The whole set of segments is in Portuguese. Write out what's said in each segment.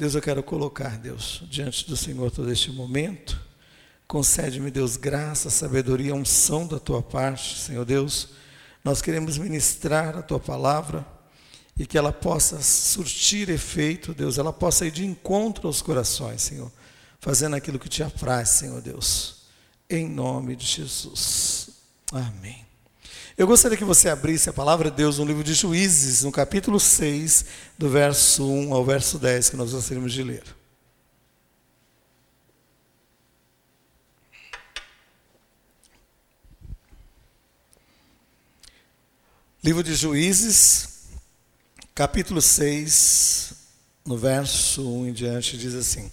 Deus, eu quero colocar, Deus, diante do Senhor todo este momento. Concede-me, Deus, graça, sabedoria, unção da tua parte, Senhor Deus. Nós queremos ministrar a tua palavra e que ela possa surtir efeito, Deus, ela possa ir de encontro aos corações, Senhor, fazendo aquilo que te apraz, Senhor Deus. Em nome de Jesus. Amém. Eu gostaria que você abrisse a palavra de Deus no livro de Juízes, no capítulo 6, do verso 1 ao verso 10, que nós gostaríamos de ler. Livro de Juízes, capítulo 6, no verso 1 em diante, diz assim: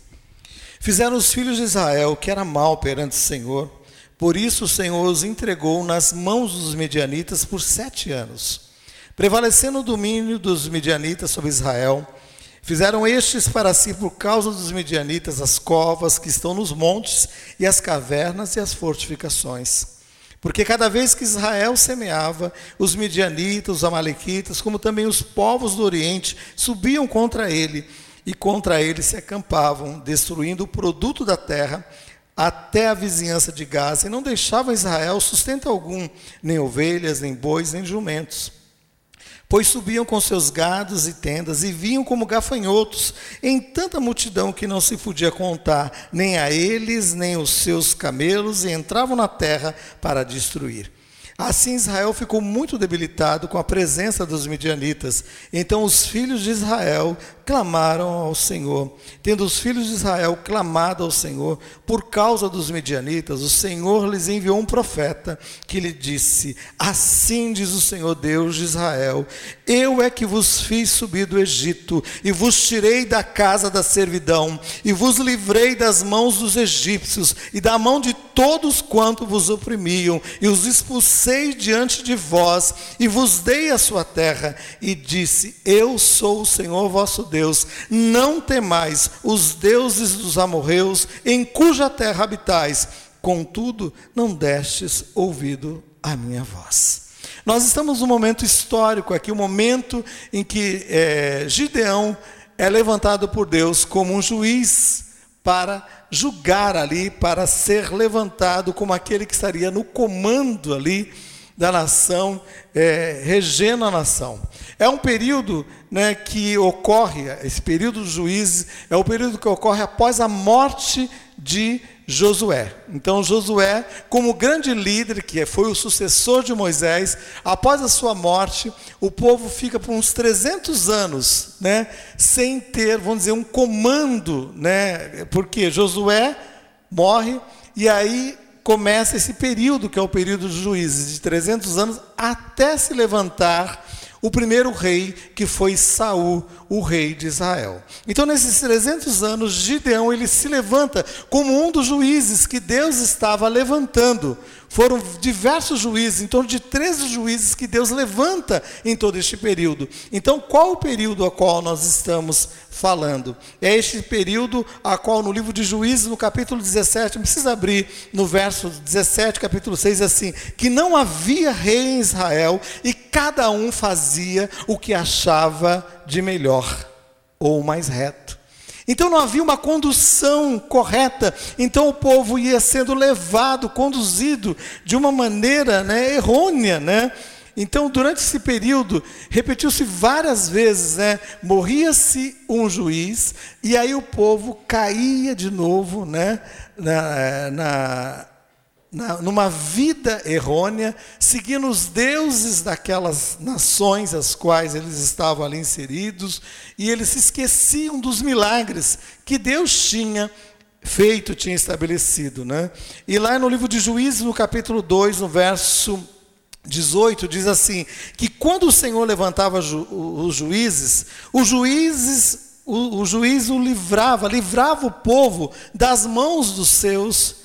Fizeram os filhos de Israel que era mal perante o Senhor, por isso o Senhor os entregou nas mãos dos medianitas por sete anos. Prevalecendo o domínio dos medianitas sobre Israel, fizeram estes para si, por causa dos medianitas, as covas que estão nos montes, e as cavernas e as fortificações. Porque cada vez que Israel semeava, os medianitas, os amalequitas, como também os povos do Oriente, subiam contra ele, e contra ele se acampavam, destruindo o produto da terra até a vizinhança de Gaza e não deixava Israel sustento algum, nem ovelhas, nem bois, nem jumentos. Pois subiam com seus gados e tendas e vinham como gafanhotos em tanta multidão que não se podia contar, nem a eles, nem os seus camelos, e entravam na terra para destruir. Assim Israel ficou muito debilitado com a presença dos midianitas. Então os filhos de Israel clamaram ao Senhor. Tendo os filhos de Israel clamado ao Senhor por causa dos medianitas, o Senhor lhes enviou um profeta que lhe disse: Assim diz o Senhor Deus de Israel: Eu é que vos fiz subir do Egito e vos tirei da casa da servidão e vos livrei das mãos dos egípcios e da mão de todos quanto vos oprimiam e os expulsei diante de vós e vos dei a sua terra e disse: Eu sou o Senhor vosso Deus. Não temais os deuses dos amorreus, em cuja terra habitais, contudo, não destes ouvido à minha voz. Nós estamos num momento histórico aqui, um momento em que é, Gideão é levantado por Deus como um juiz para julgar ali, para ser levantado como aquele que estaria no comando ali da nação, é, regendo a nação. É um período né, que ocorre, esse período dos juízes, é o período que ocorre após a morte de Josué. Então, Josué, como grande líder, que foi o sucessor de Moisés, após a sua morte, o povo fica por uns 300 anos, né, sem ter, vamos dizer, um comando, né, porque Josué morre e aí começa esse período, que é o período dos juízes, de 300 anos, até se levantar o primeiro rei, que foi Saul, o rei de Israel. Então, nesses 300 anos, Gideão ele se levanta como um dos juízes que Deus estava levantando foram diversos juízes, em torno de 13 juízes que Deus levanta em todo este período. Então, qual o período a qual nós estamos falando? É este período a qual no livro de Juízes, no capítulo 17, não precisa abrir no verso 17, capítulo 6, assim: que não havia rei em Israel e cada um fazia o que achava de melhor ou mais reto. Então não havia uma condução correta, então o povo ia sendo levado, conduzido de uma maneira né, errônea, né? Então, durante esse período, repetiu-se várias vezes, né? Morria-se um juiz, e aí o povo caía de novo, né? Na, na, na, numa vida errônea, seguindo os deuses daquelas nações as quais eles estavam ali inseridos, e eles se esqueciam dos milagres que Deus tinha feito, tinha estabelecido. Né? E lá no livro de Juízes, no capítulo 2, no verso 18, diz assim: que quando o Senhor levantava ju, os juízes, os juízes, o, o juiz o livrava, livrava o povo das mãos dos seus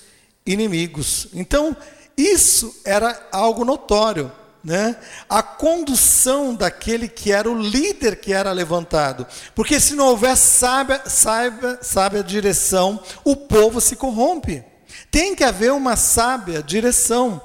inimigos. Então, isso era algo notório. Né? A condução daquele que era o líder que era levantado. Porque se não houver sábia, sábia, sábia direção, o povo se corrompe. Tem que haver uma sábia direção.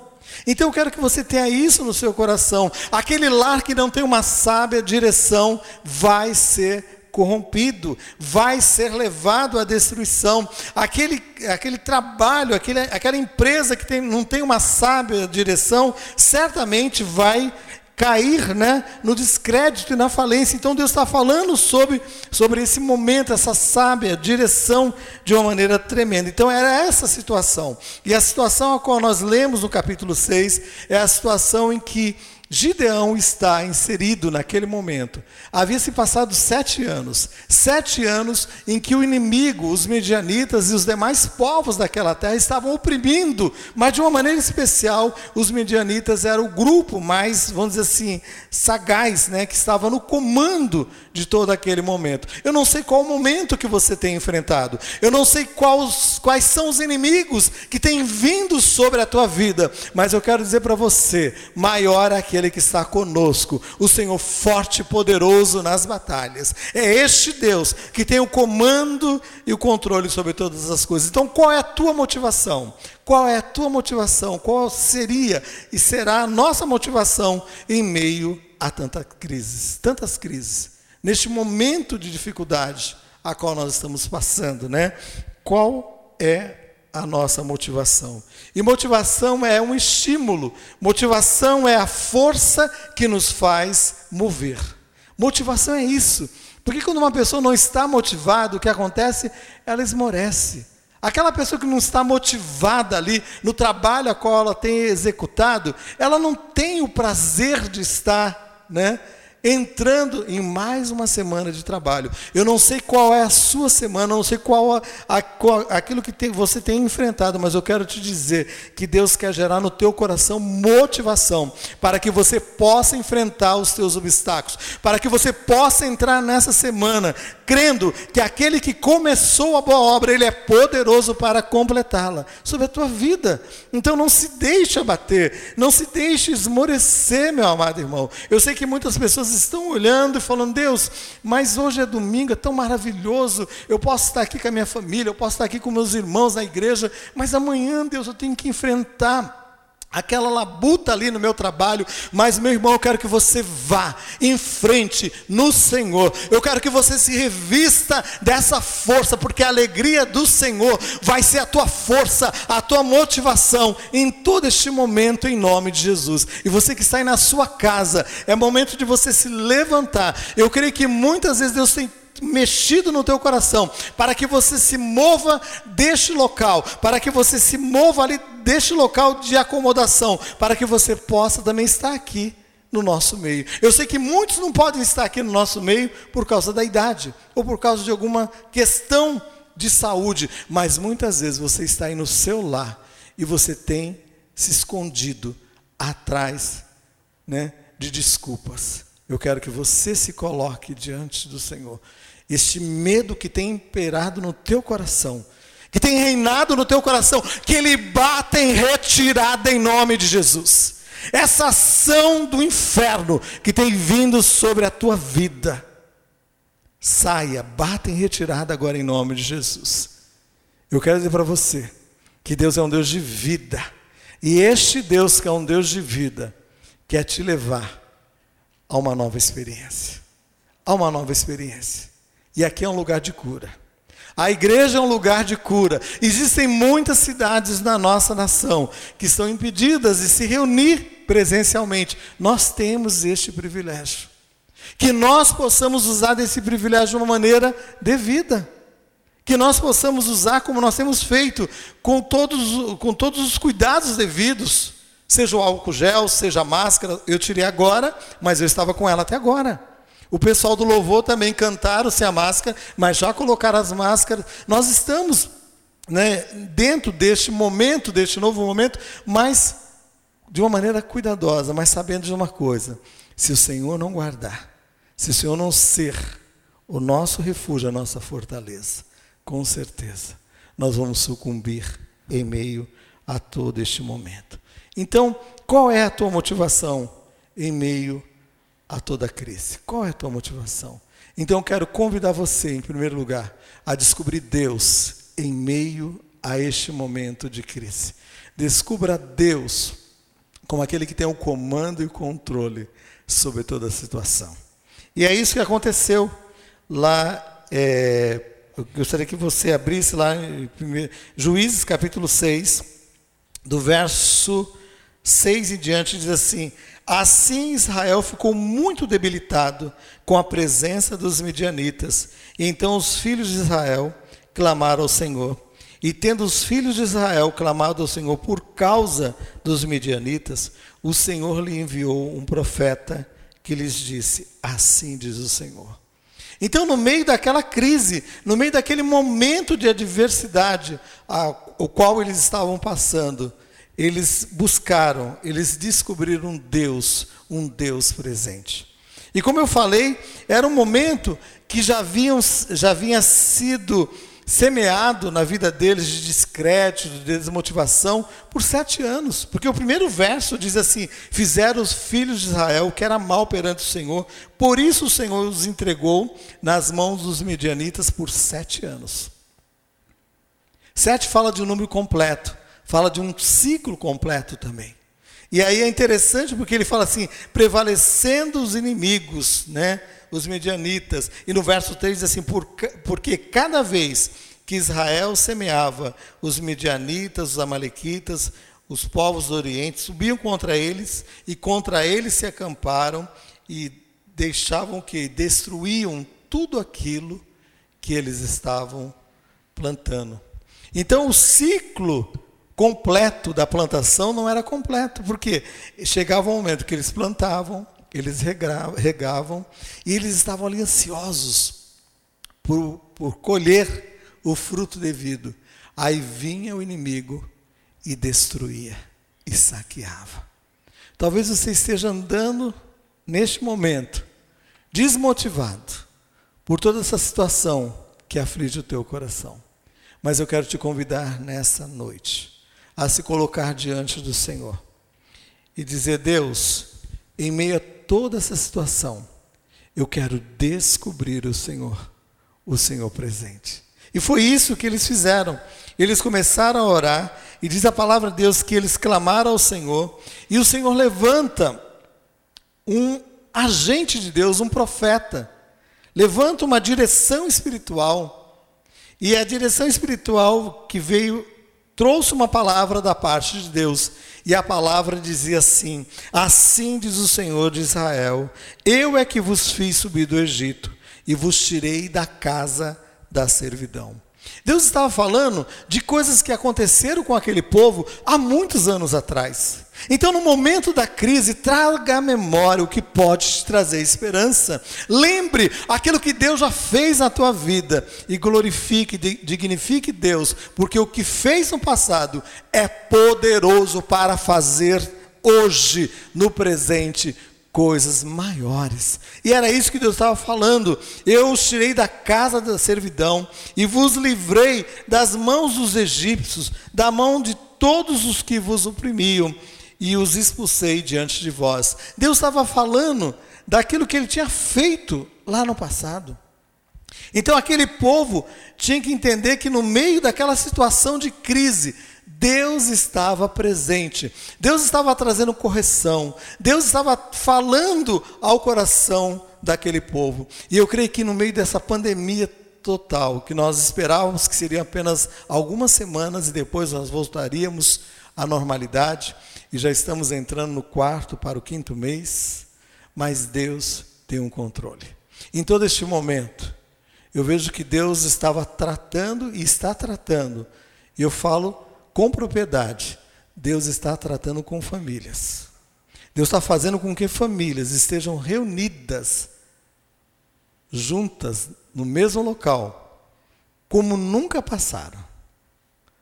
Então eu quero que você tenha isso no seu coração. Aquele lar que não tem uma sábia direção vai ser corrompido, vai ser levado à destruição. Aquele, aquele trabalho, aquele, aquela empresa que tem, não tem uma sábia direção, certamente vai cair né, no descrédito e na falência. Então Deus está falando sobre, sobre esse momento, essa sábia direção de uma maneira tremenda. Então era essa situação. E a situação a qual nós lemos no capítulo 6 é a situação em que Gideão está inserido naquele momento. Havia se passado sete anos, sete anos em que o inimigo, os medianitas e os demais povos daquela terra estavam oprimindo, mas de uma maneira especial, os medianitas eram o grupo mais, vamos dizer assim, sagaz, né, que estava no comando de todo aquele momento. Eu não sei qual momento que você tem enfrentado, eu não sei quais, quais são os inimigos que têm vindo sobre a tua vida, mas eu quero dizer para você: maior é aquele aquele que está conosco, o Senhor forte e poderoso nas batalhas. É este Deus que tem o comando e o controle sobre todas as coisas. Então, qual é a tua motivação? Qual é a tua motivação? Qual seria e será a nossa motivação em meio a tantas crises, tantas crises, neste momento de dificuldade a qual nós estamos passando, né? Qual é a nossa motivação. E motivação é um estímulo, motivação é a força que nos faz mover. Motivação é isso. Porque quando uma pessoa não está motivada, o que acontece? Ela esmorece. Aquela pessoa que não está motivada ali no trabalho a qual ela tem executado, ela não tem o prazer de estar, né? Entrando em mais uma semana de trabalho. Eu não sei qual é a sua semana, não sei qual, a, a, qual aquilo que tem, você tem enfrentado, mas eu quero te dizer que Deus quer gerar no teu coração motivação para que você possa enfrentar os teus obstáculos, para que você possa entrar nessa semana crendo que aquele que começou a boa obra, ele é poderoso para completá-la sobre a tua vida. Então não se deixe abater, não se deixe esmorecer, meu amado irmão. Eu sei que muitas pessoas estão olhando e falando: Deus, mas hoje é domingo, é tão maravilhoso. Eu posso estar aqui com a minha família, eu posso estar aqui com meus irmãos na igreja, mas amanhã, Deus, eu tenho que enfrentar aquela labuta ali no meu trabalho, mas meu irmão, eu quero que você vá em frente no Senhor. Eu quero que você se revista dessa força, porque a alegria do Senhor vai ser a tua força, a tua motivação em todo este momento em nome de Jesus. E você que está aí na sua casa, é momento de você se levantar. Eu creio que muitas vezes Deus tem mexido no teu coração, para que você se mova deste local, para que você se mova ali deste local de acomodação, para que você possa também estar aqui no nosso meio. Eu sei que muitos não podem estar aqui no nosso meio por causa da idade ou por causa de alguma questão de saúde, mas muitas vezes você está aí no seu lar e você tem se escondido atrás, né, de desculpas. Eu quero que você se coloque diante do Senhor este medo que tem imperado no teu coração, que tem reinado no teu coração, que ele bata em retirada em nome de Jesus. Essa ação do inferno que tem vindo sobre a tua vida, saia, bata em retirada agora em nome de Jesus. Eu quero dizer para você que Deus é um Deus de vida, e este Deus que é um Deus de vida, quer te levar a uma nova experiência. A uma nova experiência. E aqui é um lugar de cura. A igreja é um lugar de cura. Existem muitas cidades na nossa nação que estão impedidas de se reunir presencialmente. Nós temos este privilégio. Que nós possamos usar desse privilégio de uma maneira devida. Que nós possamos usar como nós temos feito, com todos, com todos os cuidados devidos. Seja o álcool gel, seja a máscara. Eu tirei agora, mas eu estava com ela até agora. O pessoal do louvor também cantaram sem a máscara, mas já colocaram as máscaras. Nós estamos né, dentro deste momento, deste novo momento, mas de uma maneira cuidadosa, mas sabendo de uma coisa: se o Senhor não guardar, se o Senhor não ser o nosso refúgio, a nossa fortaleza, com certeza nós vamos sucumbir em meio a todo este momento. Então, qual é a tua motivação em meio a toda crise? Qual é a tua motivação? Então eu quero convidar você, em primeiro lugar, a descobrir Deus em meio a este momento de crise. Descubra Deus como aquele que tem o comando e o controle sobre toda a situação. E é isso que aconteceu lá, é, eu gostaria que você abrisse lá em Juízes capítulo 6, do verso 6 em diante, diz assim: Assim Israel ficou muito debilitado com a presença dos midianitas. E então os filhos de Israel clamaram ao Senhor. E tendo os filhos de Israel clamado ao Senhor por causa dos midianitas, o Senhor lhe enviou um profeta que lhes disse: Assim diz o Senhor. Então, no meio daquela crise, no meio daquele momento de adversidade, o qual eles estavam passando, eles buscaram, eles descobriram um Deus, um Deus presente. E como eu falei, era um momento que já, haviam, já havia sido semeado na vida deles de descrédito, de desmotivação, por sete anos. Porque o primeiro verso diz assim: Fizeram os filhos de Israel o que era mal perante o Senhor, por isso o Senhor os entregou nas mãos dos medianitas por sete anos. Sete fala de um número completo, fala de um ciclo completo também. E aí é interessante porque ele fala assim: prevalecendo os inimigos, né? os medianitas. E no verso 3 diz assim: Por, porque cada vez que Israel semeava, os medianitas, os amalequitas, os povos do Oriente subiam contra eles e contra eles se acamparam e deixavam que destruíam tudo aquilo que eles estavam plantando. Então o ciclo completo da plantação não era completo, porque chegava um momento que eles plantavam, eles regavam e eles estavam ali ansiosos por, por colher o fruto devido. Aí vinha o inimigo e destruía e saqueava. Talvez você esteja andando neste momento desmotivado por toda essa situação que aflige o teu coração. Mas eu quero te convidar nessa noite a se colocar diante do Senhor e dizer: Deus, em meio a toda essa situação, eu quero descobrir o Senhor, o Senhor presente. E foi isso que eles fizeram. Eles começaram a orar, e diz a palavra de Deus que eles clamaram ao Senhor, e o Senhor levanta um agente de Deus, um profeta, levanta uma direção espiritual, e a direção espiritual que veio trouxe uma palavra da parte de Deus. E a palavra dizia assim: Assim diz o Senhor de Israel: Eu é que vos fiz subir do Egito e vos tirei da casa da servidão. Deus estava falando de coisas que aconteceram com aquele povo há muitos anos atrás. Então, no momento da crise, traga à memória o que pode te trazer esperança. Lembre aquilo que Deus já fez na tua vida e glorifique, dignifique Deus, porque o que fez no passado é poderoso para fazer hoje, no presente, coisas maiores. E era isso que Deus estava falando. Eu os tirei da casa da servidão e vos livrei das mãos dos egípcios, da mão de todos os que vos oprimiam, e os expulsei diante de vós. Deus estava falando daquilo que ele tinha feito lá no passado. Então aquele povo tinha que entender que no meio daquela situação de crise, Deus estava presente, Deus estava trazendo correção, Deus estava falando ao coração daquele povo. E eu creio que no meio dessa pandemia total, que nós esperávamos que seria apenas algumas semanas e depois nós voltaríamos à normalidade, e já estamos entrando no quarto para o quinto mês, mas Deus tem um controle. Em todo este momento, eu vejo que Deus estava tratando e está tratando, e eu falo com propriedade, Deus está tratando com famílias. Deus está fazendo com que famílias estejam reunidas, juntas, no mesmo local, como nunca passaram,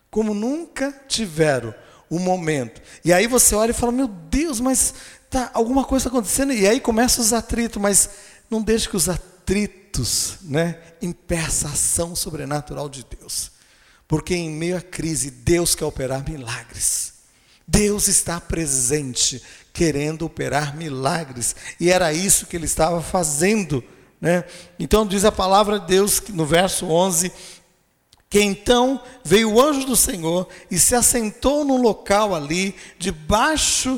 como nunca tiveram um momento. E aí você olha e fala: Meu Deus, mas tá alguma coisa acontecendo. E aí começam os atritos, mas não deixe que os atritos né, impeçam a ação sobrenatural de Deus. Porque em meio à crise, Deus quer operar milagres. Deus está presente, querendo operar milagres. E era isso que ele estava fazendo. Né? Então, diz a palavra de Deus no verso 11: que então veio o anjo do Senhor e se assentou num local ali, debaixo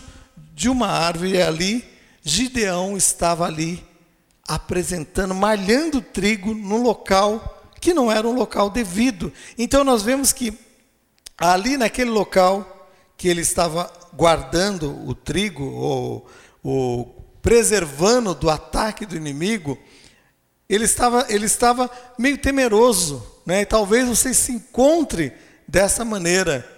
de uma árvore, e ali Gideão estava ali apresentando, malhando trigo num local que não era um local devido. Então nós vemos que ali naquele local que ele estava guardando o trigo ou, ou preservando do ataque do inimigo, ele estava, ele estava meio temeroso, né? E talvez você se encontre dessa maneira,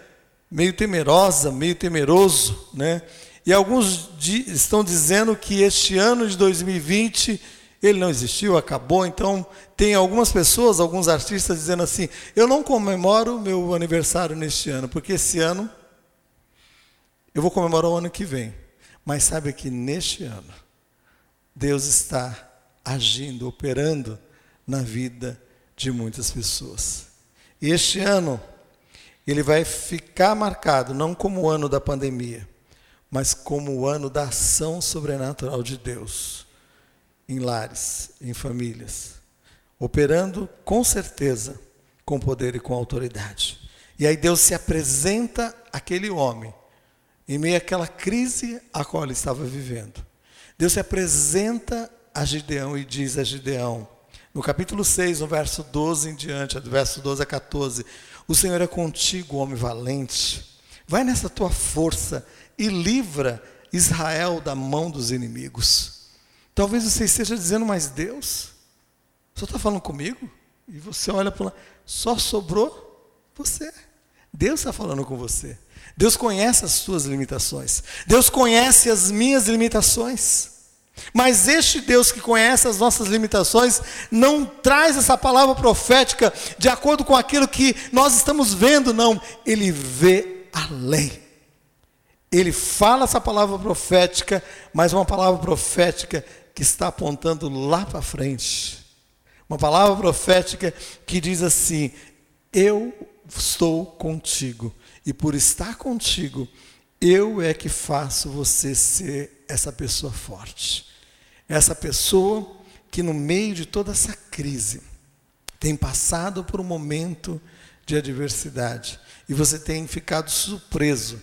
meio temerosa, meio temeroso, né? E alguns estão dizendo que este ano de 2020 ele não existiu, acabou. Então, tem algumas pessoas, alguns artistas dizendo assim: eu não comemoro meu aniversário neste ano, porque esse ano eu vou comemorar o ano que vem. Mas sabe que neste ano, Deus está agindo, operando na vida de muitas pessoas. E este ano, ele vai ficar marcado não como o ano da pandemia, mas como o ano da ação sobrenatural de Deus em lares, em famílias, operando com certeza, com poder e com autoridade. E aí Deus se apresenta àquele homem em meio àquela crise a qual ele estava vivendo. Deus se apresenta a Gideão e diz a Gideão, no capítulo 6, no verso 12 em diante, do verso 12 a 14: O Senhor é contigo, homem valente. Vai nessa tua força e livra Israel da mão dos inimigos. Talvez você esteja dizendo, mas Deus, só está falando comigo? E você olha para lá, só sobrou você. Deus está falando com você. Deus conhece as suas limitações. Deus conhece as minhas limitações. Mas este Deus que conhece as nossas limitações não traz essa palavra profética de acordo com aquilo que nós estamos vendo, não. Ele vê além. Ele fala essa palavra profética, mas uma palavra profética que está apontando lá para frente. Uma palavra profética que diz assim: Eu estou contigo, e por estar contigo, eu é que faço você ser essa pessoa forte. Essa pessoa que, no meio de toda essa crise, tem passado por um momento de adversidade, e você tem ficado surpreso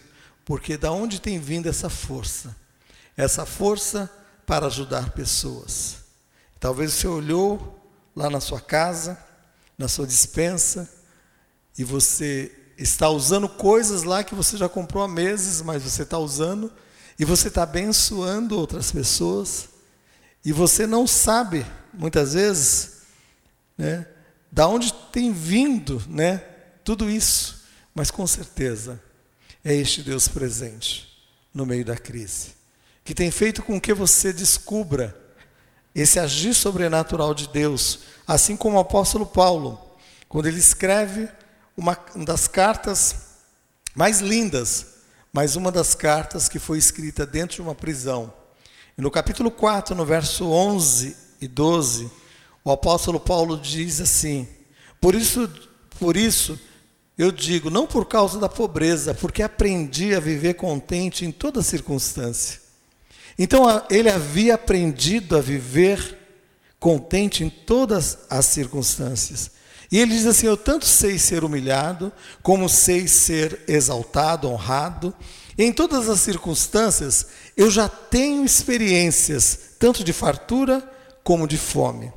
porque da onde tem vindo essa força? Essa força para ajudar pessoas. Talvez você olhou lá na sua casa, na sua dispensa, e você está usando coisas lá que você já comprou há meses, mas você está usando, e você está abençoando outras pessoas, e você não sabe, muitas vezes, né, da onde tem vindo né, tudo isso, mas com certeza é este Deus presente no meio da crise, que tem feito com que você descubra esse agir sobrenatural de Deus, assim como o apóstolo Paulo, quando ele escreve uma das cartas mais lindas, mas uma das cartas que foi escrita dentro de uma prisão. E no capítulo 4, no verso 11 e 12, o apóstolo Paulo diz assim: Por isso, por isso eu digo, não por causa da pobreza, porque aprendi a viver contente em toda circunstância. Então ele havia aprendido a viver contente em todas as circunstâncias. E ele diz assim: Eu tanto sei ser humilhado, como sei ser exaltado, honrado. Em todas as circunstâncias, eu já tenho experiências, tanto de fartura como de fome,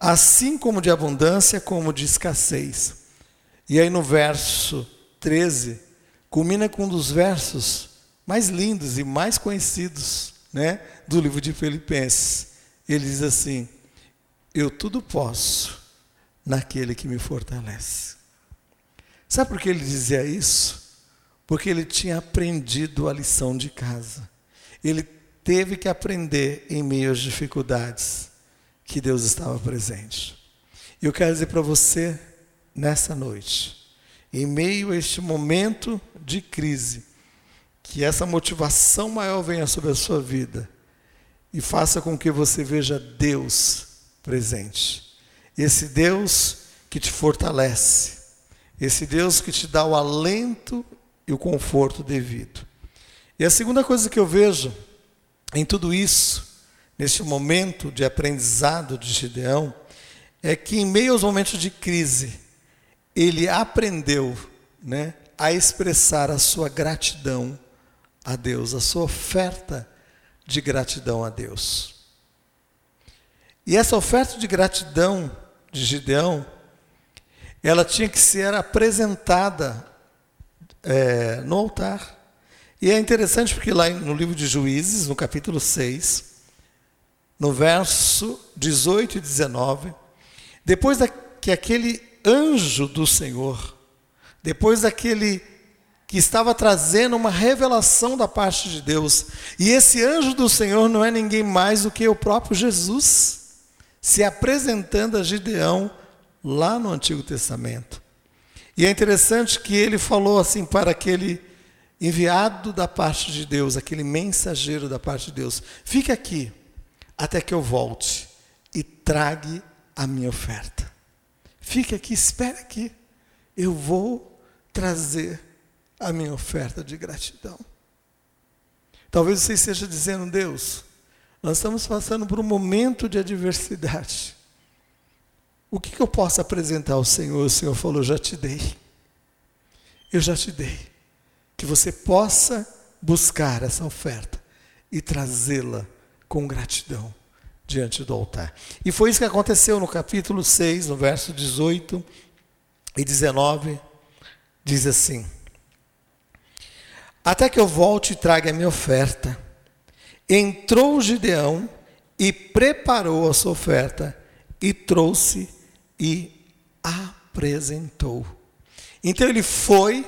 assim como de abundância como de escassez. E aí no verso 13, culmina com um dos versos mais lindos e mais conhecidos né, do livro de Filipenses. Ele diz assim: Eu tudo posso naquele que me fortalece. Sabe por que ele dizia isso? Porque ele tinha aprendido a lição de casa. Ele teve que aprender em meio às dificuldades que Deus estava presente. E eu quero dizer para você nessa noite, em meio a este momento de crise, que essa motivação maior venha sobre a sua vida e faça com que você veja Deus presente. Esse Deus que te fortalece, esse Deus que te dá o alento e o conforto devido. E a segunda coisa que eu vejo em tudo isso, neste momento de aprendizado de Gideão, é que em meio aos momentos de crise, ele aprendeu né, a expressar a sua gratidão a Deus, a sua oferta de gratidão a Deus. E essa oferta de gratidão de Gideão, ela tinha que ser apresentada é, no altar. E é interessante porque lá no livro de Juízes, no capítulo 6, no verso 18 e 19, depois da, que aquele anjo do Senhor, depois daquele que estava trazendo uma revelação da parte de Deus, e esse anjo do Senhor não é ninguém mais do que o próprio Jesus, se apresentando a Gideão lá no Antigo Testamento. E é interessante que ele falou assim para aquele enviado da parte de Deus, aquele mensageiro da parte de Deus: fique aqui até que eu volte e trague a minha oferta. Fique aqui, espere aqui. Eu vou trazer a minha oferta de gratidão. Talvez você esteja dizendo, Deus, nós estamos passando por um momento de adversidade. O que, que eu posso apresentar ao Senhor? O Senhor falou: Já te dei. Eu já te dei. Que você possa buscar essa oferta e trazê-la com gratidão diante do altar. E foi isso que aconteceu no capítulo 6, no verso 18 e 19. Diz assim: Até que eu volte e traga a minha oferta. Entrou Gideão e preparou a sua oferta e trouxe e apresentou. Então ele foi,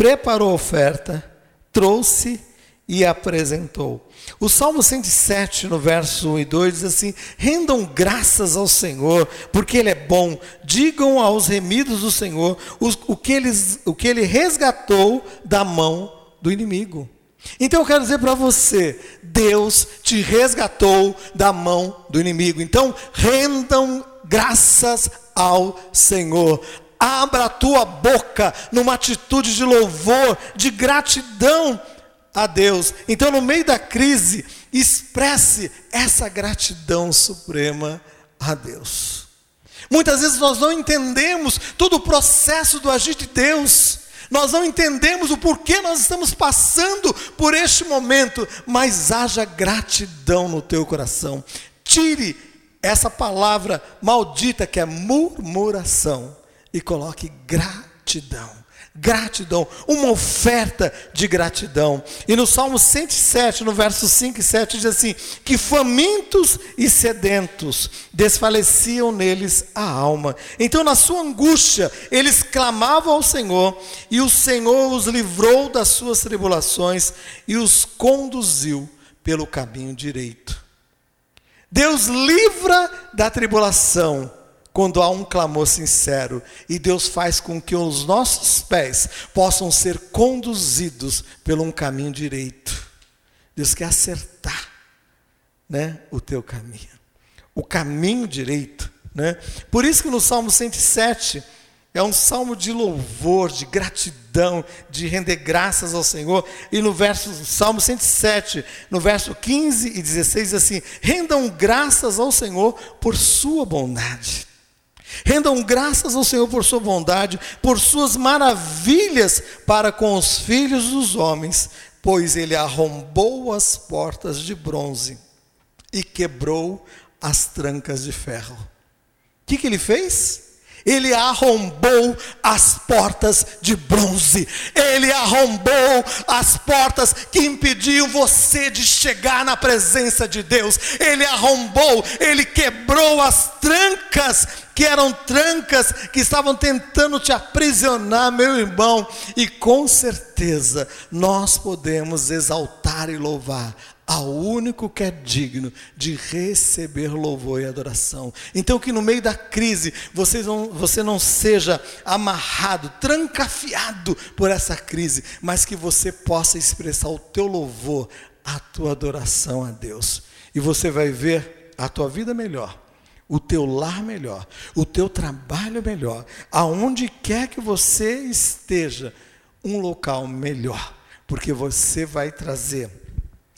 preparou a oferta, trouxe e apresentou. O Salmo 107, no verso 1 e 2, diz assim: Rendam graças ao Senhor, porque Ele é bom. Digam aos remidos do Senhor o, que, o que Ele resgatou da mão do inimigo. Então eu quero dizer para você: Deus te resgatou da mão do inimigo. Então rendam graças ao Senhor. Abra a tua boca numa atitude de louvor, de gratidão a Deus. Então, no meio da crise, expresse essa gratidão suprema a Deus. Muitas vezes nós não entendemos todo o processo do agir de Deus. Nós não entendemos o porquê nós estamos passando por este momento, mas haja gratidão no teu coração. Tire essa palavra maldita que é murmuração e coloque gratidão. Gratidão, uma oferta de gratidão. E no Salmo 107, no verso 5 e 7, diz assim: Que famintos e sedentos desfaleciam neles a alma. Então, na sua angústia, eles clamavam ao Senhor, e o Senhor os livrou das suas tribulações e os conduziu pelo caminho direito. Deus livra da tribulação quando há um clamor sincero, e Deus faz com que os nossos pés possam ser conduzidos pelo um caminho direito. Deus quer acertar, né, o teu caminho. O caminho direito, né? Por isso que no Salmo 107 é um salmo de louvor, de gratidão, de render graças ao Senhor. E no verso Salmo 107, no verso 15 e 16 diz assim: "Rendam graças ao Senhor por sua bondade". Rendam graças ao Senhor por sua bondade, por suas maravilhas para com os filhos dos homens, pois ele arrombou as portas de bronze e quebrou as trancas de ferro. O que, que ele fez? Ele arrombou as portas de bronze. Ele arrombou as portas que impediam você de chegar na presença de Deus. Ele arrombou, ele quebrou as trancas que eram trancas que estavam tentando te aprisionar, meu irmão. E com certeza nós podemos exaltar e louvar ao único que é digno de receber louvor e adoração. Então, que no meio da crise você não, você não seja amarrado, trancafiado por essa crise, mas que você possa expressar o teu louvor, a tua adoração a Deus. E você vai ver a tua vida melhor, o teu lar melhor, o teu trabalho melhor, aonde quer que você esteja, um local melhor, porque você vai trazer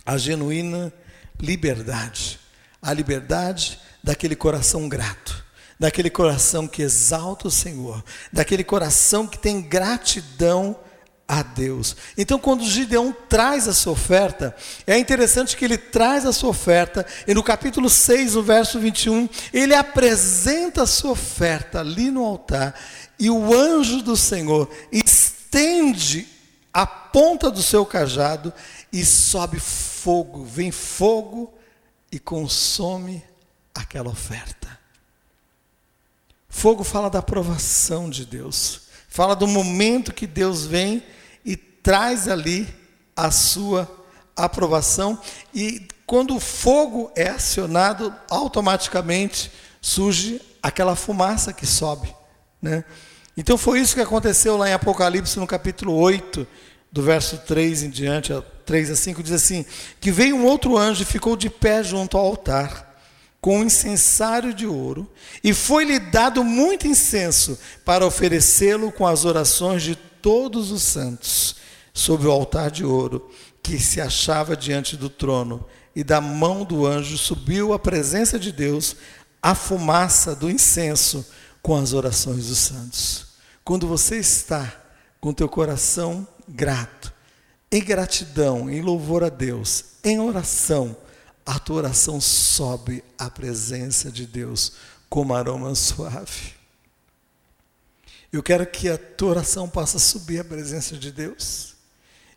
a genuína liberdade, a liberdade daquele coração grato, daquele coração que exalta o Senhor, daquele coração que tem gratidão a Deus. Então, quando Gideão traz a sua oferta, é interessante que ele traz a sua oferta, e no capítulo 6, no verso 21, ele apresenta a sua oferta ali no altar, e o anjo do Senhor estende a ponta do seu cajado e sobe fogo, vem fogo e consome aquela oferta. Fogo fala da aprovação de Deus, fala do momento que Deus vem e traz ali a sua aprovação, e quando o fogo é acionado, automaticamente surge aquela fumaça que sobe. Né? Então foi isso que aconteceu lá em Apocalipse, no capítulo 8, do verso 3 em diante, 3 a 5, diz assim: Que veio um outro anjo e ficou de pé junto ao altar com um incensário de ouro, e foi-lhe dado muito incenso para oferecê-lo com as orações de todos os santos, sobre o altar de ouro que se achava diante do trono. E da mão do anjo subiu à presença de Deus a fumaça do incenso com as orações dos santos. Quando você está com teu coração grato, em gratidão, em louvor a Deus, em oração, a tua oração sobe à presença de Deus como aroma suave. Eu quero que a tua oração possa subir à presença de Deus.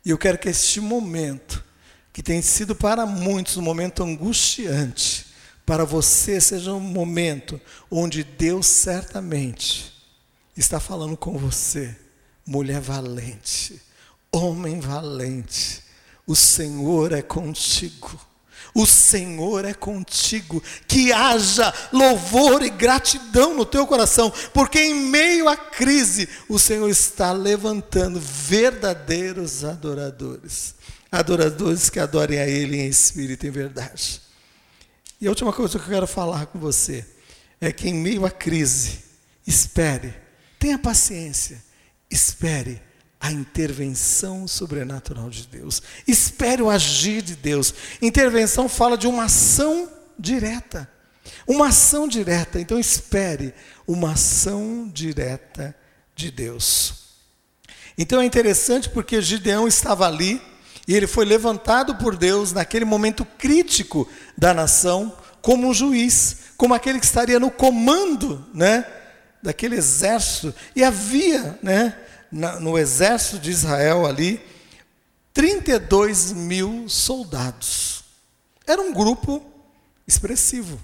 E eu quero que este momento, que tem sido para muitos um momento angustiante, para você seja um momento onde Deus certamente está falando com você, mulher valente, homem valente, o Senhor é contigo. O Senhor é contigo, que haja louvor e gratidão no teu coração, porque em meio à crise o Senhor está levantando verdadeiros adoradores, adoradores que adorem a Ele em espírito e em verdade. E a última coisa que eu quero falar com você é que em meio à crise, espere, tenha paciência, espere a intervenção sobrenatural de Deus. Espere o agir de Deus. Intervenção fala de uma ação direta. Uma ação direta. Então espere uma ação direta de Deus. Então é interessante porque Gideão estava ali e ele foi levantado por Deus naquele momento crítico da nação como um juiz, como aquele que estaria no comando, né, daquele exército. E havia, né, na, no exército de Israel ali 32 mil soldados. Era um grupo expressivo.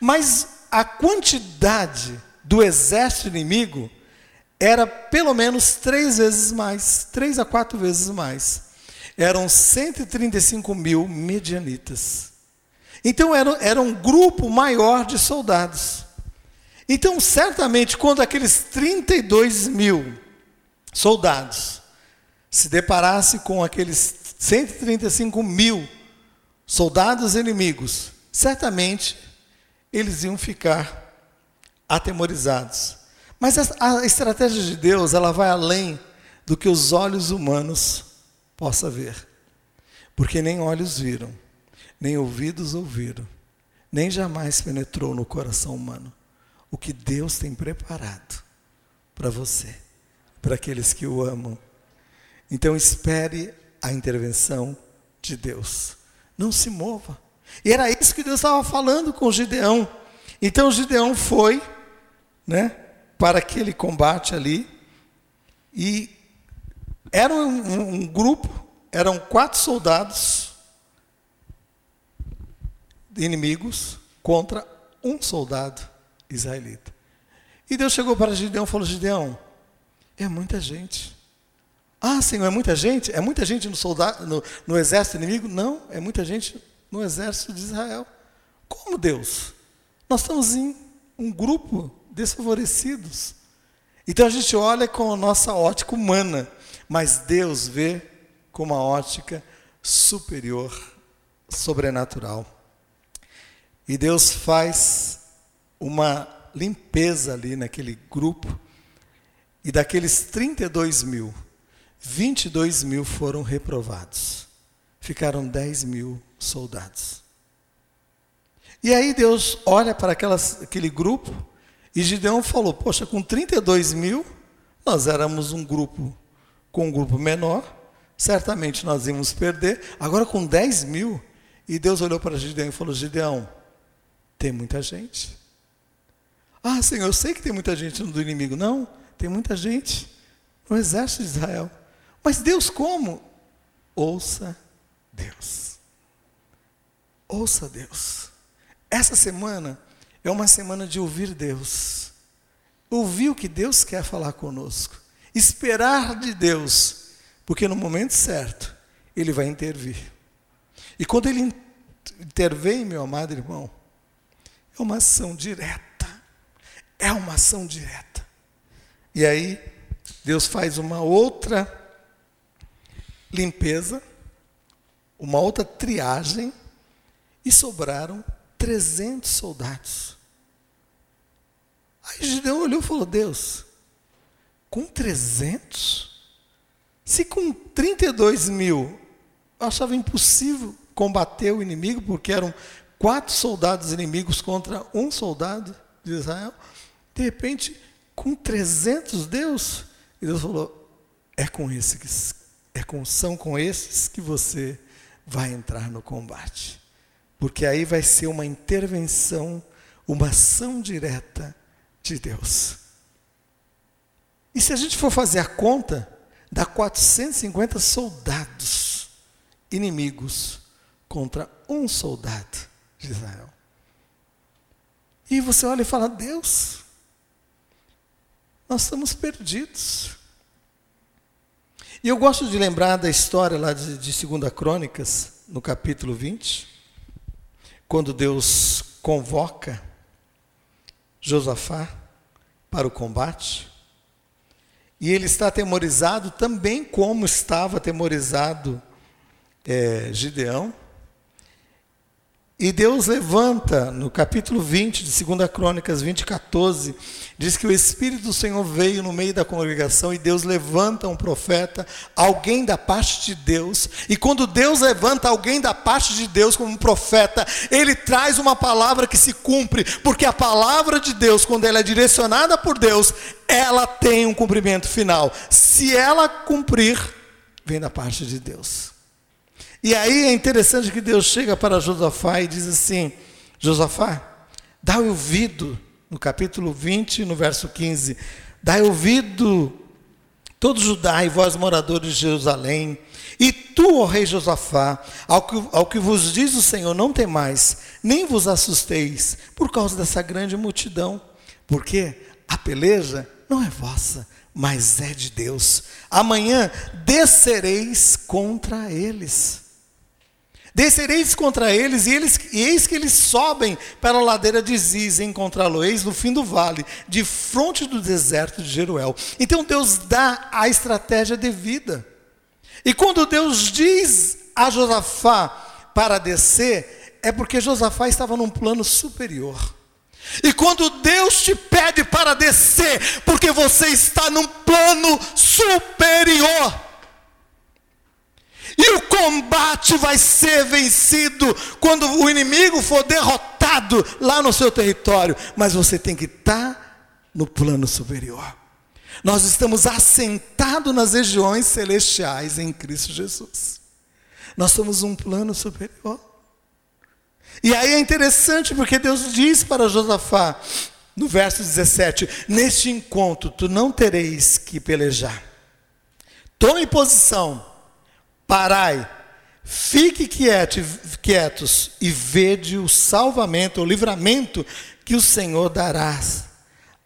Mas a quantidade do exército inimigo era pelo menos três vezes mais, três a quatro vezes mais. Eram 135 mil medianitas. Então era, era um grupo maior de soldados. Então, certamente, quando aqueles 32 mil soldados se deparasse com aqueles 135 mil soldados inimigos, certamente eles iam ficar atemorizados. Mas a, estratégia de Deus, ela vai além do que os olhos humanos possam ver. Porque nem olhos viram, nem ouvidos ouviram, nem jamais penetrou no coração humano o que Deus tem preparado para você para aqueles que o amam. Então espere a intervenção de Deus. Não se mova. E era isso que Deus estava falando com Gideão. Então Gideão foi, né, para aquele combate ali e era um, um, grupo, eram quatro soldados inimigos contra um soldado israelita. E Deus chegou para Gideão e falou: Gideão, é muita gente. Ah, Senhor, é muita gente? É muita gente no, soldado, no, no exército inimigo? Não, é muita gente no exército de Israel. Como Deus? Nós estamos em um grupo desfavorecidos. Então a gente olha com a nossa ótica humana, mas Deus vê com uma ótica superior, sobrenatural. E Deus faz uma limpeza ali naquele grupo e daqueles 32 mil, 22 mil foram reprovados. Ficaram 10 mil soldados. E aí Deus olha para aquelas, aquele grupo e Gideão falou: Poxa, com 32 mil, nós éramos um grupo com um grupo menor, certamente nós íamos perder. Agora com 10 mil, e Deus olhou para Gideão e falou: Gideão, tem muita gente. Ah, Senhor, eu sei que tem muita gente do inimigo. Não, tem muita gente no exército de Israel. Mas Deus como? Ouça Deus. Ouça Deus. Essa semana é uma semana de ouvir Deus. Ouvir o que Deus quer falar conosco. Esperar de Deus, porque no momento certo Ele vai intervir. E quando Ele intervém, meu amado irmão, é uma ação direta. É uma ação direta. E aí, Deus faz uma outra limpeza, uma outra triagem, e sobraram 300 soldados. Aí Gideão olhou e falou: Deus, com 300? Se com 32 mil eu achava impossível combater o inimigo, porque eram quatro soldados inimigos contra um soldado de Israel, de repente, com 300 Deus, e Deus falou: é com esses, é com, são com esses que você vai entrar no combate. Porque aí vai ser uma intervenção, uma ação direta de Deus. E se a gente for fazer a conta, dá 450 soldados inimigos contra um soldado de Israel. E você olha e fala: Deus, nós estamos perdidos. E eu gosto de lembrar da história lá de, de 2 Crônicas, no capítulo 20, quando Deus convoca Josafá para o combate. E ele está atemorizado também como estava atemorizado é, Gideão. E Deus levanta, no capítulo 20 de 2 Crônicas 20, 14, diz que o Espírito do Senhor veio no meio da congregação e Deus levanta um profeta, alguém da parte de Deus. E quando Deus levanta alguém da parte de Deus como um profeta, ele traz uma palavra que se cumpre, porque a palavra de Deus, quando ela é direcionada por Deus, ela tem um cumprimento final. Se ela cumprir, vem da parte de Deus. E aí é interessante que Deus chega para Josafá e diz assim: Josafá, dá ouvido, no capítulo 20, no verso 15: dá ouvido, todo Judá e vós moradores de Jerusalém, e tu, ó rei Josafá, ao que, ao que vos diz o Senhor, não temais, nem vos assusteis, por causa dessa grande multidão, porque a peleja não é vossa, mas é de Deus. Amanhã descereis contra eles. Descereis contra eles, e, eles, e eis que eles sobem para a ladeira de Ziz, encontrá-lo-eis no fim do vale, de fronte do deserto de Jeruel. Então Deus dá a estratégia devida. E quando Deus diz a Josafá para descer, é porque Josafá estava num plano superior. E quando Deus te pede para descer, porque você está num plano superior. E o combate vai ser vencido quando o inimigo for derrotado lá no seu território. Mas você tem que estar no plano superior. Nós estamos assentados nas regiões celestiais em Cristo Jesus. Nós somos um plano superior. E aí é interessante porque Deus diz para Josafá, no verso 17: Neste encontro tu não tereis que pelejar. Tome posição Parai, fique quieto, quietos e vede o salvamento, o livramento que o Senhor dará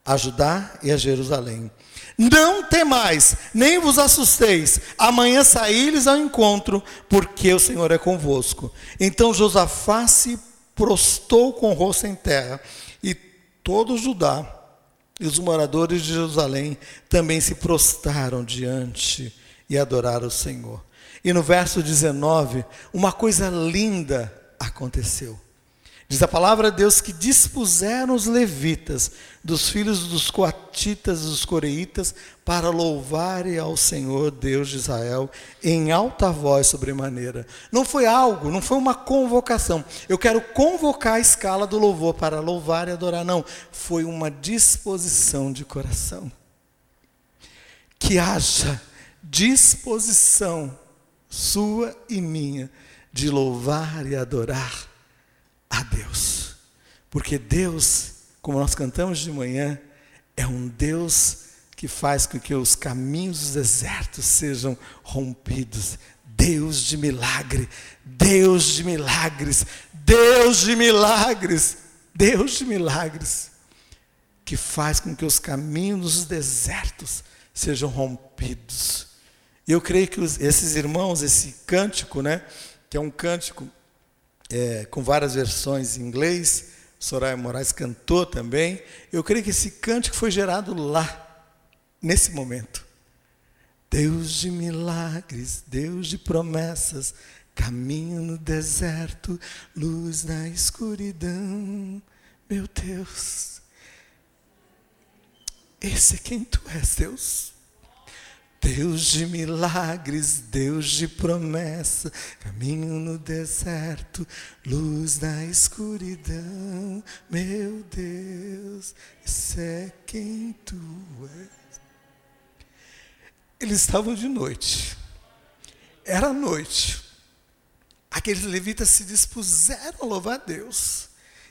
a Judá e a Jerusalém. Não temais, nem vos assusteis. Amanhã saí-lhes ao encontro, porque o Senhor é convosco. Então Josafá se prostou com o rosto em terra, e todo Judá e os moradores de Jerusalém também se prostaram diante e adoraram o Senhor. E no verso 19, uma coisa linda aconteceu. Diz a palavra de Deus que dispuseram os levitas, dos filhos dos coatitas e dos coreitas, para louvarem ao Senhor Deus de Israel em alta voz sobremaneira. Não foi algo, não foi uma convocação. Eu quero convocar a escala do louvor para louvar e adorar. Não, foi uma disposição de coração. Que haja disposição sua e minha de louvar e adorar a Deus. Porque Deus, como nós cantamos de manhã, é um Deus que faz com que os caminhos dos desertos sejam rompidos. Deus de milagre, Deus de milagres, Deus de milagres, Deus de milagres, que faz com que os caminhos dos desertos sejam rompidos. Eu creio que os, esses irmãos, esse cântico, né, que é um cântico é, com várias versões em inglês, Soraya Moraes cantou também. Eu creio que esse cântico foi gerado lá, nesse momento. Deus de milagres, Deus de promessas, caminho no deserto, luz na escuridão. Meu Deus, esse é quem tu és, Deus. Deus de milagres, Deus de promessa, caminho no deserto, luz na escuridão. Meu Deus, esse é quem tu és. Eles estavam de noite, era noite. Aqueles levitas se dispuseram a louvar a Deus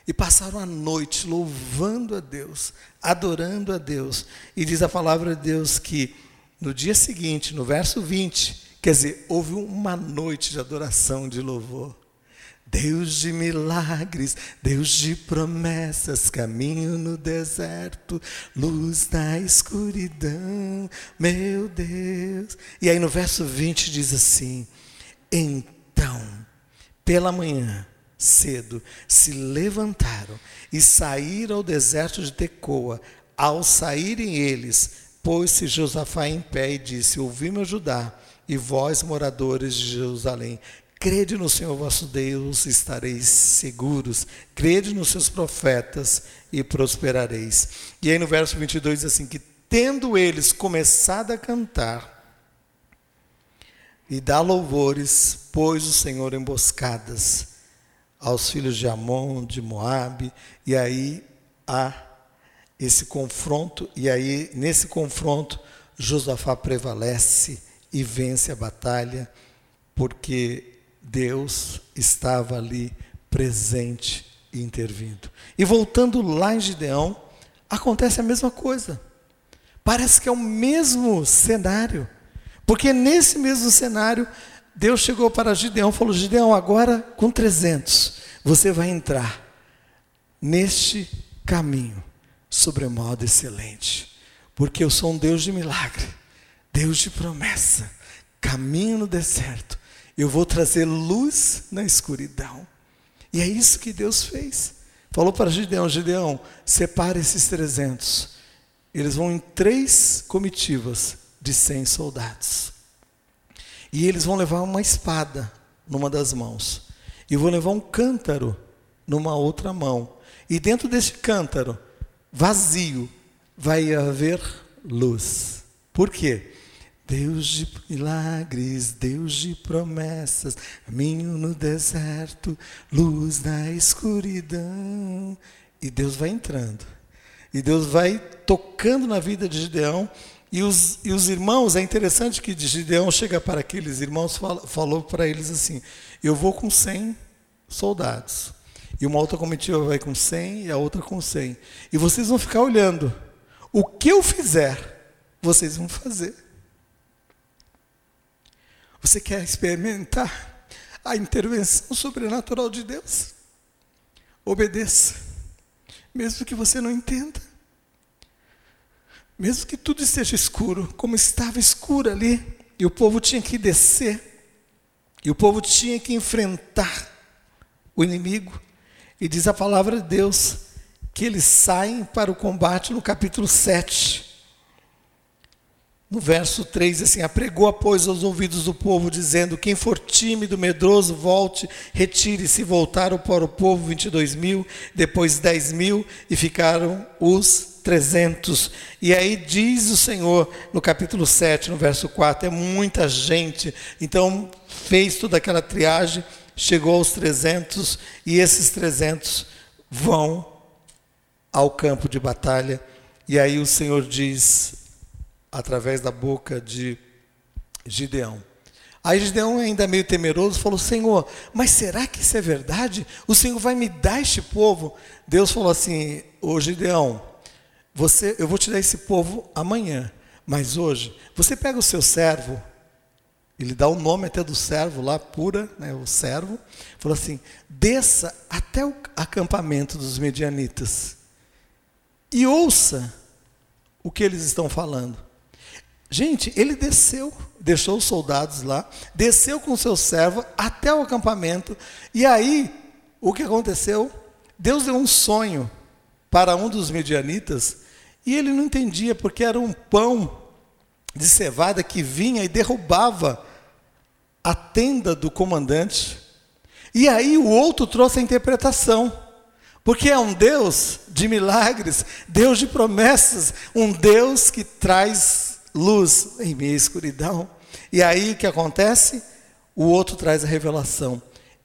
e passaram a noite louvando a Deus, adorando a Deus. E diz a palavra de Deus que no dia seguinte, no verso 20, quer dizer, houve uma noite de adoração, de louvor. Deus de milagres, Deus de promessas, caminho no deserto, luz na escuridão, meu Deus. E aí no verso 20 diz assim: Então, pela manhã, cedo, se levantaram e saíram ao deserto de Tecoa. Ao saírem eles, Pôs-se Josafá em pé e disse: Ouvi-me ajudar, e vós, moradores de Jerusalém, crede no Senhor vosso Deus, estareis seguros. Crede nos seus profetas e prosperareis. E aí no verso 22 diz assim: que tendo eles começado a cantar e dar louvores, pôs o Senhor emboscadas aos filhos de Amon, de Moabe, e aí a esse confronto, e aí, nesse confronto, Josafá prevalece e vence a batalha, porque Deus estava ali presente e intervindo. E voltando lá em Gideão, acontece a mesma coisa. Parece que é o mesmo cenário. Porque nesse mesmo cenário, Deus chegou para Gideão e falou: Gideão, agora com 300, você vai entrar neste caminho sobremodo excelente, porque eu sou um Deus de milagre, Deus de promessa, caminho no deserto, eu vou trazer luz na escuridão. E é isso que Deus fez. Falou para Gideão: Gideão, separe esses 300. Eles vão em três comitivas de 100 soldados. E eles vão levar uma espada numa das mãos. E vão levar um cântaro numa outra mão. E dentro desse cântaro vazio, vai haver luz. Por quê? Deus de milagres, Deus de promessas, caminho no deserto, luz na escuridão. E Deus vai entrando. E Deus vai tocando na vida de Gideão. E os, e os irmãos, é interessante que Gideão chega para aqueles irmãos, fala, falou para eles assim: Eu vou com 100 soldados. E uma outra comitiva vai com 100 e a outra com 100. E vocês vão ficar olhando. O que eu fizer, vocês vão fazer. Você quer experimentar a intervenção sobrenatural de Deus? Obedeça. Mesmo que você não entenda. Mesmo que tudo esteja escuro, como estava escuro ali, e o povo tinha que descer, e o povo tinha que enfrentar o inimigo. E diz a palavra de Deus que eles saem para o combate no capítulo 7. No verso 3, assim, apregou após aos ouvidos do povo, dizendo: Quem for tímido, medroso, volte, retire-se. Voltaram para o povo 22 mil, depois 10 mil, e ficaram os 300. E aí diz o Senhor, no capítulo 7, no verso 4, é muita gente. Então, fez toda aquela triagem chegou aos 300 e esses 300 vão ao campo de batalha. E aí o Senhor diz, através da boca de Gideão. Aí Gideão, ainda meio temeroso, falou: Senhor, mas será que isso é verdade? O Senhor vai me dar este povo? Deus falou assim: Ô Gideão, você, eu vou te dar esse povo amanhã, mas hoje, você pega o seu servo, ele dá o nome até do servo lá, pura, né, o servo, falou assim: desça até o acampamento dos medianitas e ouça o que eles estão falando. Gente, ele desceu, deixou os soldados lá, desceu com seu servo até o acampamento, e aí, o que aconteceu? Deus deu um sonho para um dos medianitas, e ele não entendia, porque era um pão de cevada que vinha e derrubava a tenda do comandante. E aí o outro trouxe a interpretação. Porque é um Deus de milagres, Deus de promessas, um Deus que traz luz em minha escuridão. E aí o que acontece? O outro traz a revelação.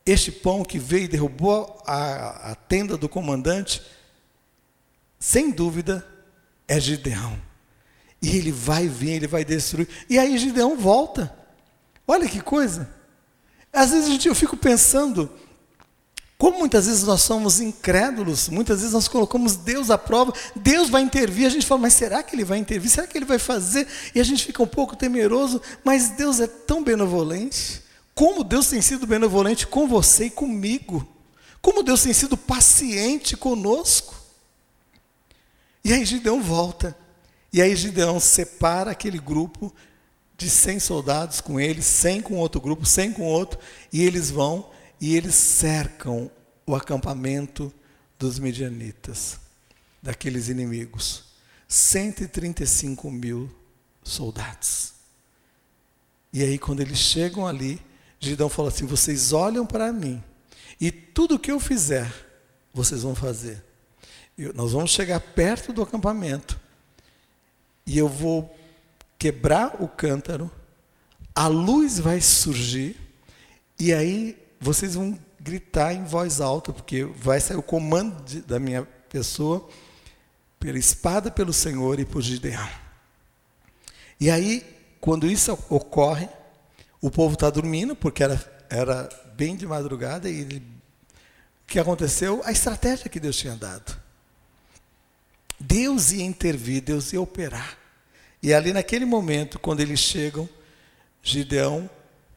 Este pão que veio e derrubou a, a tenda do comandante, sem dúvida, é Gideão. E ele vai vir, ele vai destruir. E aí Gideão volta. Olha que coisa. Às vezes eu fico pensando, como muitas vezes nós somos incrédulos, muitas vezes nós colocamos Deus à prova, Deus vai intervir, a gente fala, mas será que Ele vai intervir? Será que Ele vai fazer? E a gente fica um pouco temeroso, mas Deus é tão benevolente. Como Deus tem sido benevolente com você e comigo. Como Deus tem sido paciente conosco. E aí Gideão volta. E aí Gideão separa aquele grupo de 100 soldados com ele, 100 com outro grupo, 100 com outro, e eles vão e eles cercam o acampamento dos medianitas, daqueles inimigos. 135 mil soldados. E aí, quando eles chegam ali, Gideão fala assim: vocês olham para mim, e tudo que eu fizer, vocês vão fazer. Eu, nós vamos chegar perto do acampamento, e eu vou quebrar o cântaro, a luz vai surgir, e aí vocês vão gritar em voz alta, porque vai sair o comando de, da minha pessoa pela espada pelo Senhor e por Gideão. E aí, quando isso ocorre, o povo está dormindo, porque era, era bem de madrugada, e ele, o que aconteceu? A estratégia que Deus tinha dado. Deus ia intervir, Deus ia operar. E ali naquele momento, quando eles chegam, Gideão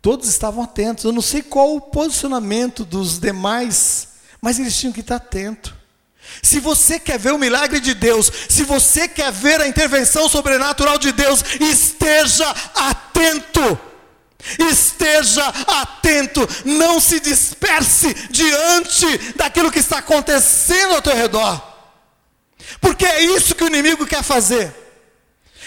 Todos estavam atentos. Eu não sei qual o posicionamento dos demais, mas eles tinham que estar atentos. Se você quer ver o milagre de Deus, se você quer ver a intervenção sobrenatural de Deus, esteja atento. Esteja atento, não se disperse diante daquilo que está acontecendo ao teu redor. Porque é isso que o inimigo quer fazer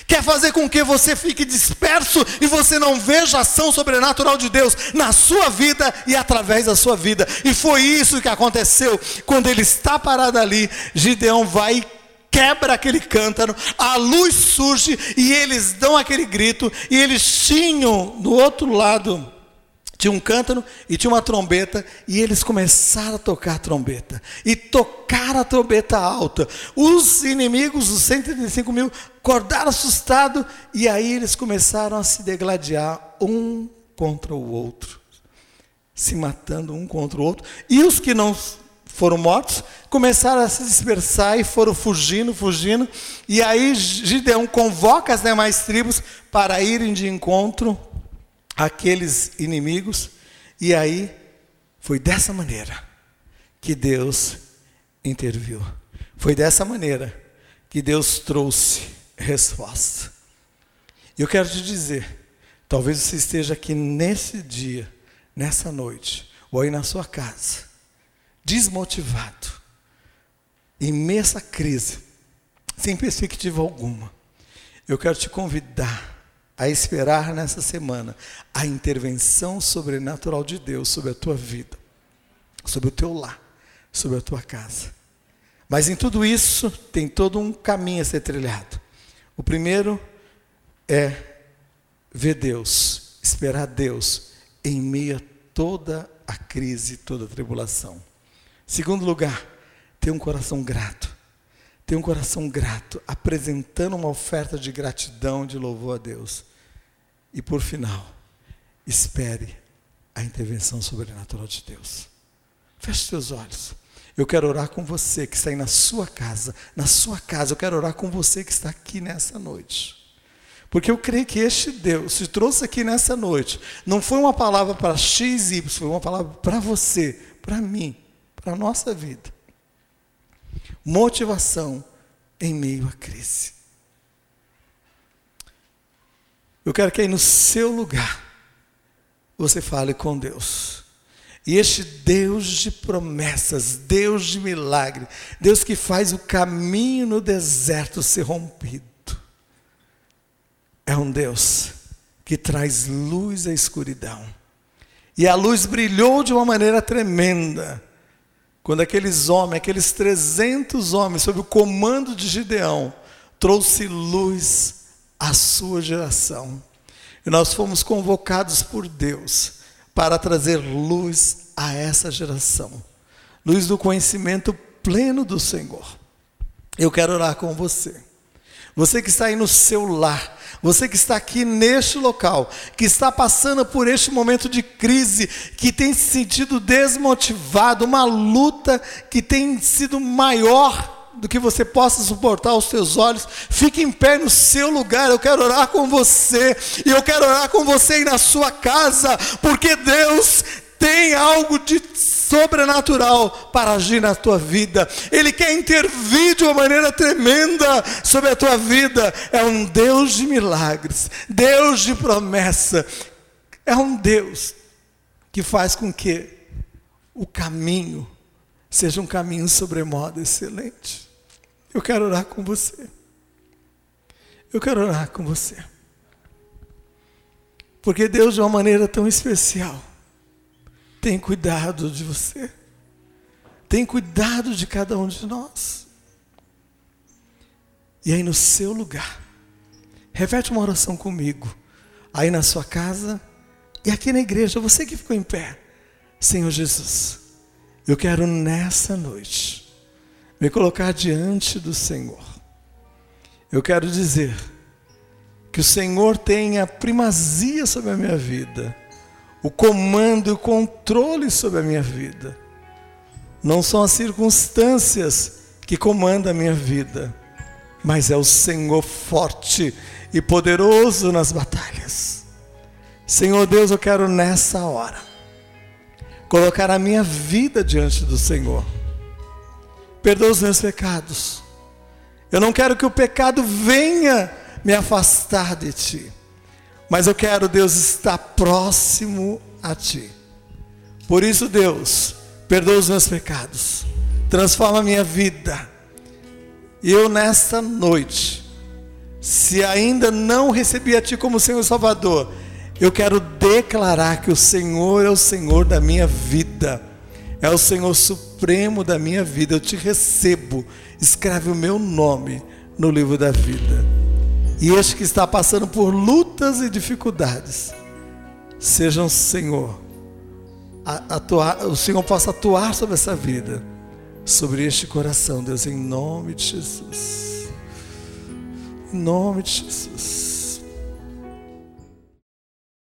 quer fazer com que você fique disperso e você não veja a ação sobrenatural de Deus na sua vida e através da sua vida. E foi isso que aconteceu quando ele está parado ali. Gideão vai quebra aquele cântaro, a luz surge e eles dão aquele grito e eles tinham do outro lado tinha um cântaro e tinha uma trombeta, e eles começaram a tocar a trombeta. E tocaram a trombeta alta. Os inimigos, os 135 mil, acordaram assustados, e aí eles começaram a se degladiar um contra o outro. Se matando um contra o outro. E os que não foram mortos começaram a se dispersar e foram fugindo, fugindo. E aí Gideão convoca as demais tribos para irem de encontro aqueles inimigos, e aí foi dessa maneira que Deus interviu. Foi dessa maneira que Deus trouxe resposta. E eu quero te dizer, talvez você esteja aqui nesse dia, nessa noite, ou aí na sua casa, desmotivado, imensa crise, sem perspectiva alguma. Eu quero te convidar a esperar nessa semana a intervenção sobrenatural de Deus sobre a tua vida, sobre o teu lar, sobre a tua casa. Mas em tudo isso tem todo um caminho a ser trilhado. O primeiro é ver Deus, esperar Deus em meio a toda a crise, toda a tribulação. Segundo lugar, ter um coração grato. Ter um coração grato, apresentando uma oferta de gratidão, de louvor a Deus. E por final, espere a intervenção sobrenatural de Deus. Feche seus olhos. Eu quero orar com você que está aí na sua casa, na sua casa. Eu quero orar com você que está aqui nessa noite. Porque eu creio que este Deus se trouxe aqui nessa noite. Não foi uma palavra para X Y, foi uma palavra para você, para mim, para a nossa vida. Motivação em meio à crise. Eu quero que aí no seu lugar você fale com Deus. E este Deus de promessas, Deus de milagre, Deus que faz o caminho no deserto ser rompido, é um Deus que traz luz à escuridão. E a luz brilhou de uma maneira tremenda. Quando aqueles homens, aqueles 300 homens, sob o comando de Gideão, trouxe luz à sua geração. E nós fomos convocados por Deus para trazer luz a essa geração. Luz do conhecimento pleno do Senhor. Eu quero orar com você. Você que está aí no seu lar, você que está aqui neste local, que está passando por este momento de crise, que tem se sentido desmotivado, uma luta que tem sido maior do que você possa suportar aos seus olhos, fique em pé no seu lugar. Eu quero orar com você, e eu quero orar com você aí na sua casa, porque Deus tem algo de sobrenatural para agir na tua vida. Ele quer intervir de uma maneira tremenda sobre a tua vida. É um Deus de milagres, Deus de promessa. É um Deus que faz com que o caminho seja um caminho sobremodo excelente. Eu quero orar com você. Eu quero orar com você. Porque Deus, de uma maneira tão especial, tem cuidado de você, tem cuidado de cada um de nós. E aí no seu lugar, repete uma oração comigo, aí na sua casa e aqui na igreja, você que ficou em pé, Senhor Jesus, eu quero nessa noite me colocar diante do Senhor. Eu quero dizer que o Senhor tenha primazia sobre a minha vida o comando e o controle sobre a minha vida. Não são as circunstâncias que comandam a minha vida, mas é o Senhor forte e poderoso nas batalhas. Senhor Deus, eu quero nessa hora colocar a minha vida diante do Senhor. Perdoa os meus pecados. Eu não quero que o pecado venha me afastar de Ti. Mas eu quero, Deus, estar próximo a Ti. Por isso, Deus, perdoa os meus pecados, transforma a minha vida. E eu, nesta noite, se ainda não recebi a Ti como Senhor Salvador, eu quero declarar que o Senhor é o Senhor da minha vida, é o Senhor supremo da minha vida. Eu te recebo, escreve o meu nome no livro da vida. E este que está passando por lutas e dificuldades, sejam, Senhor, atuar, o Senhor possa atuar sobre essa vida, sobre este coração, Deus, em nome de Jesus. Em nome de Jesus.